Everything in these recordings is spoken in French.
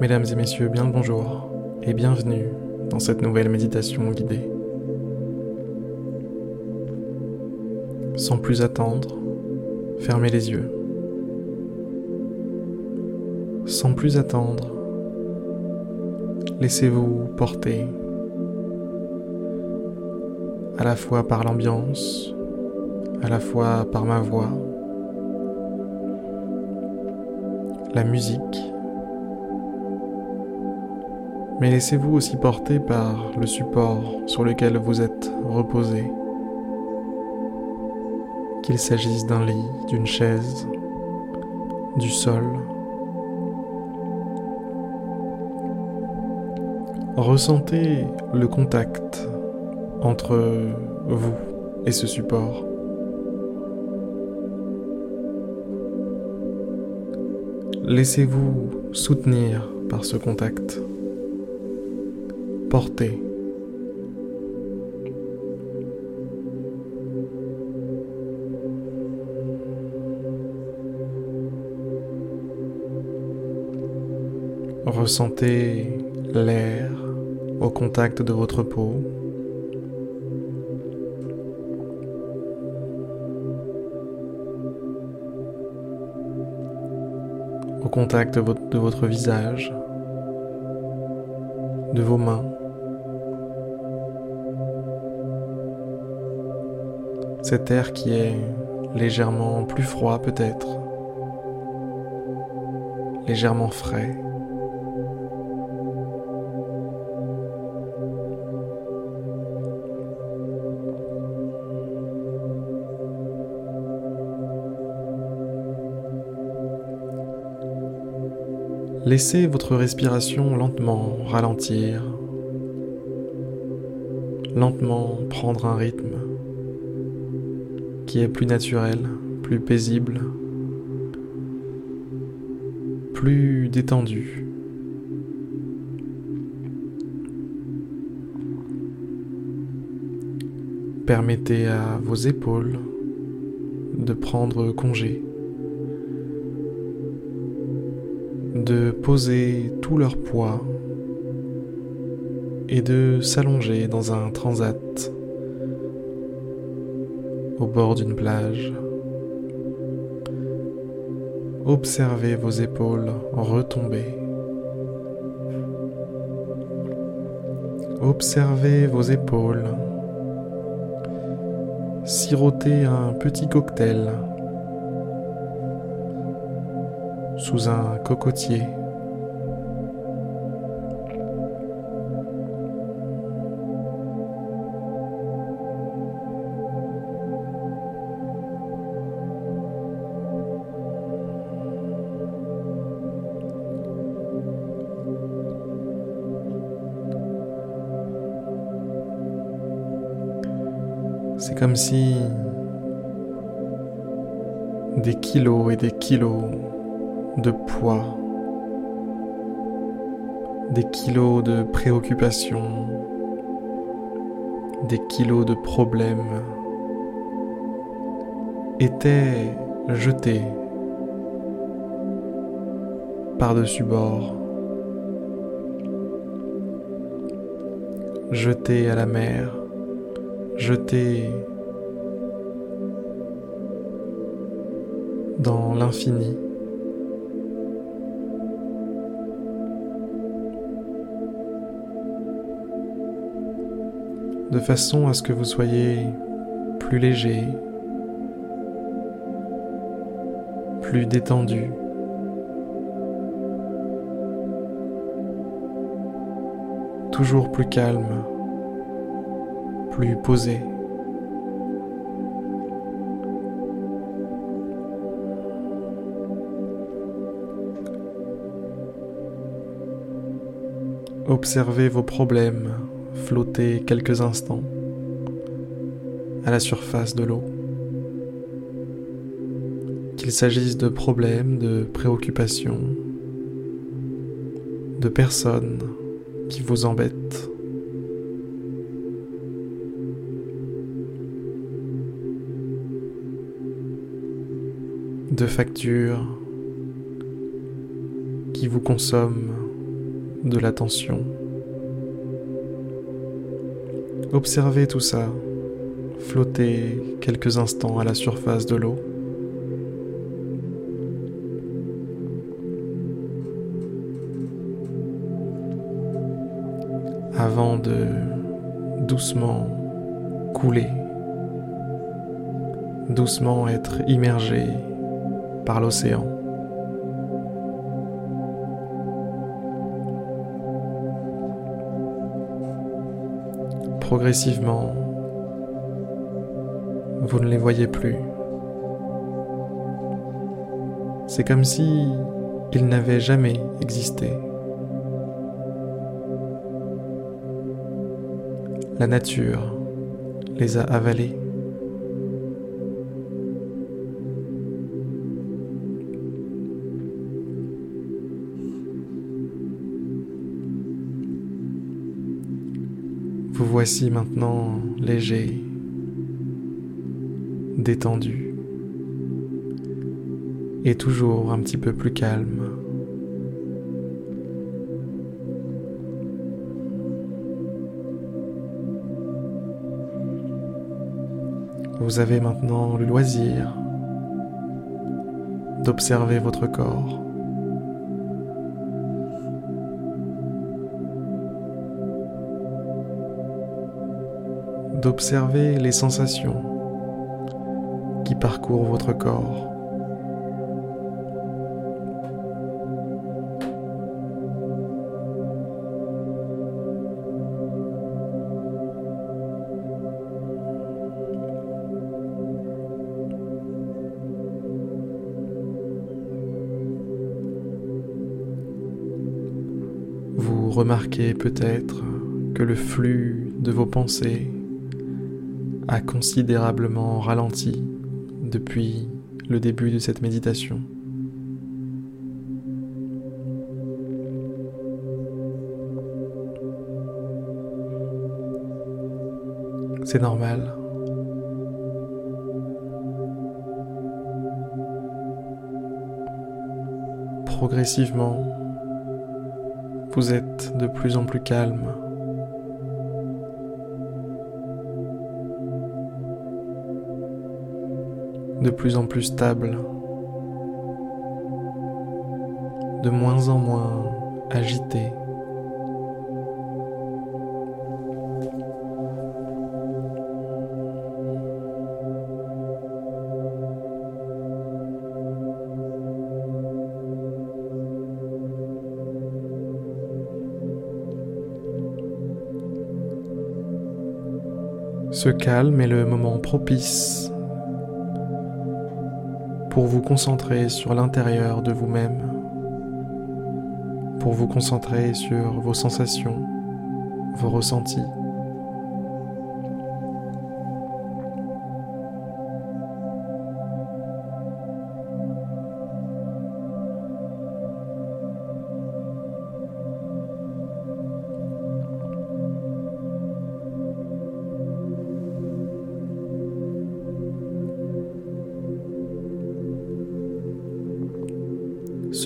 Mesdames et messieurs, bien le bonjour et bienvenue dans cette nouvelle méditation guidée. Sans plus attendre, fermez les yeux. Sans plus attendre, laissez-vous porter à la fois par l'ambiance, à la fois par ma voix, la musique mais laissez-vous aussi porter par le support sur lequel vous êtes reposé. Qu'il s'agisse d'un lit, d'une chaise, du sol. Ressentez le contact entre vous et ce support. Laissez-vous soutenir par ce contact. Ressentez l'air au contact de votre peau. Au contact de votre visage, de vos mains. Cet air qui est légèrement plus froid peut-être, légèrement frais. Laissez votre respiration lentement ralentir, lentement prendre un rythme qui est plus naturel, plus paisible, plus détendu. Permettez à vos épaules de prendre congé, de poser tout leur poids et de s'allonger dans un transat au bord d'une plage. Observez vos épaules retomber. Observez vos épaules. Sirotez un petit cocktail sous un cocotier. C'est comme si des kilos et des kilos de poids, des kilos de préoccupations, des kilos de problèmes étaient jetés par-dessus bord, jetés à la mer jeté dans l'infini. de façon à ce que vous soyez plus léger, plus détendu. toujours plus calme plus posé. Observez vos problèmes flotter quelques instants à la surface de l'eau. Qu'il s'agisse de problèmes, de préoccupations, de personnes qui vous embêtent. De factures qui vous consomment de l'attention. Observez tout ça, flotter quelques instants à la surface de l'eau. avant de doucement couler, doucement être immergé par l'océan. Progressivement, vous ne les voyez plus. C'est comme si ils n'avaient jamais existé. La nature les a avalés. Voici maintenant léger, détendu et toujours un petit peu plus calme. Vous avez maintenant le loisir d'observer votre corps. D'observer les sensations qui parcourent votre corps. Vous remarquez peut-être que le flux de vos pensées a considérablement ralenti depuis le début de cette méditation. C'est normal. Progressivement, vous êtes de plus en plus calme. De plus en plus stable, de moins en moins agité. Ce calme est le moment propice pour vous concentrer sur l'intérieur de vous-même, pour vous concentrer sur vos sensations, vos ressentis.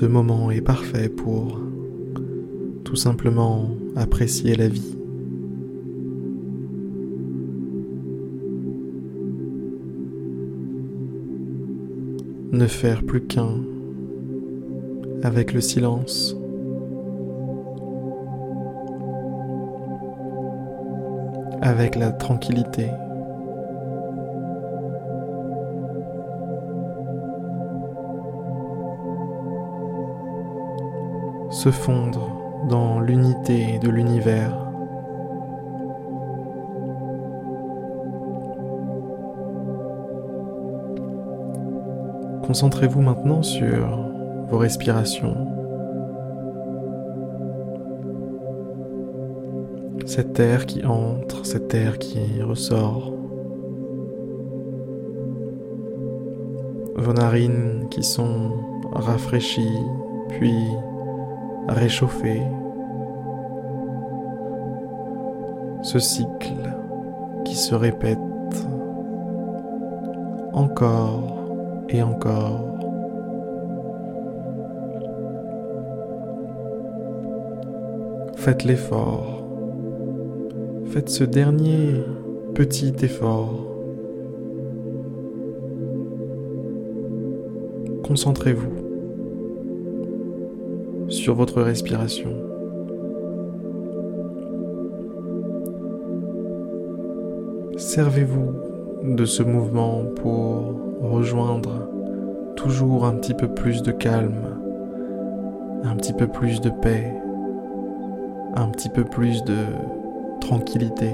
Ce moment est parfait pour tout simplement apprécier la vie. Ne faire plus qu'un avec le silence. Avec la tranquillité. Se fondre dans l'unité de l'univers. Concentrez-vous maintenant sur vos respirations. Cet air qui entre, cet air qui ressort. Vos narines qui sont rafraîchies, puis réchauffer ce cycle qui se répète encore et encore. faites l'effort. Faites ce dernier petit effort. Concentrez-vous votre respiration. Servez-vous de ce mouvement pour rejoindre toujours un petit peu plus de calme, un petit peu plus de paix, un petit peu plus de tranquillité.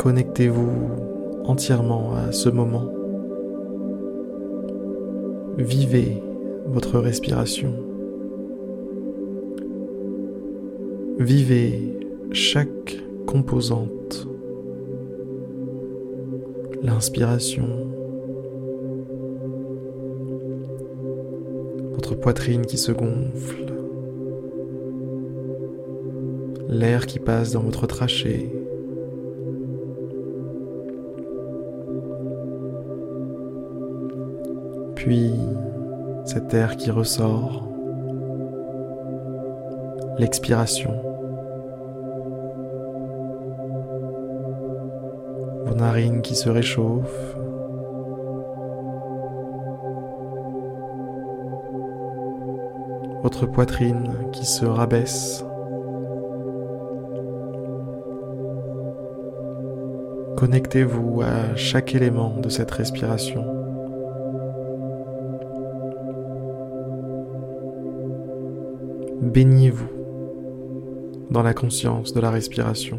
Connectez-vous entièrement à ce moment. Vivez votre respiration. Vivez chaque composante. L'inspiration. Votre poitrine qui se gonfle. L'air qui passe dans votre trachée. Puis cet air qui ressort, l'expiration, vos narines qui se réchauffent, votre poitrine qui se rabaisse. Connectez-vous à chaque élément de cette respiration. Baignez-vous dans la conscience de la respiration.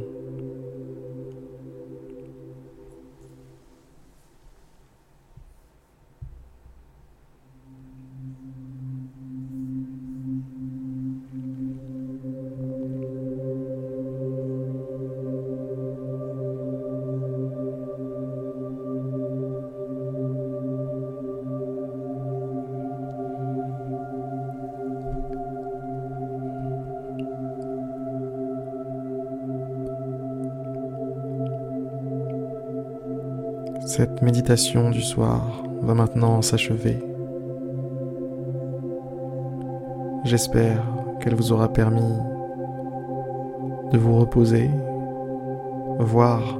Cette méditation du soir va maintenant s'achever. J'espère qu'elle vous aura permis de vous reposer, voire,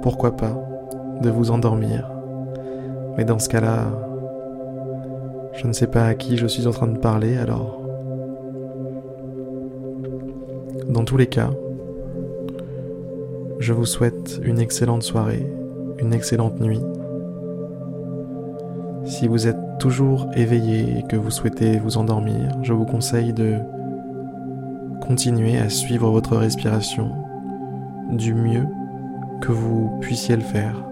pourquoi pas, de vous endormir. Mais dans ce cas-là, je ne sais pas à qui je suis en train de parler, alors... Dans tous les cas, je vous souhaite une excellente soirée une excellente nuit. Si vous êtes toujours éveillé et que vous souhaitez vous endormir, je vous conseille de continuer à suivre votre respiration du mieux que vous puissiez le faire.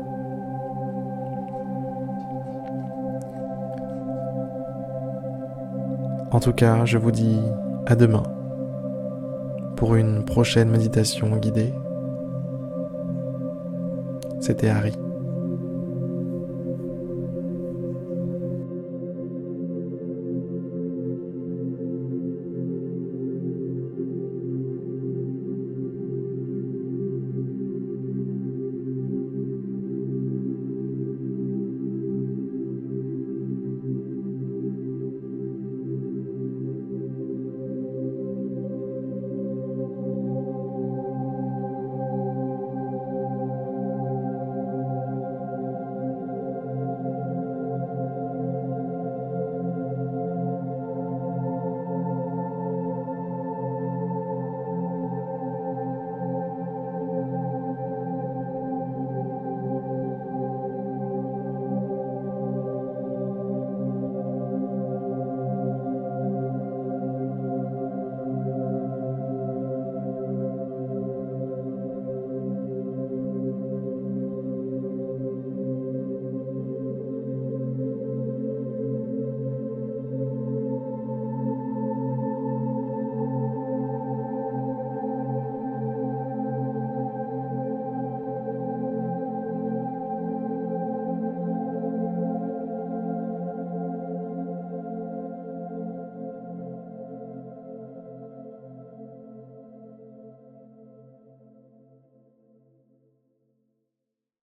En tout cas, je vous dis à demain pour une prochaine méditation guidée. C'était Harry.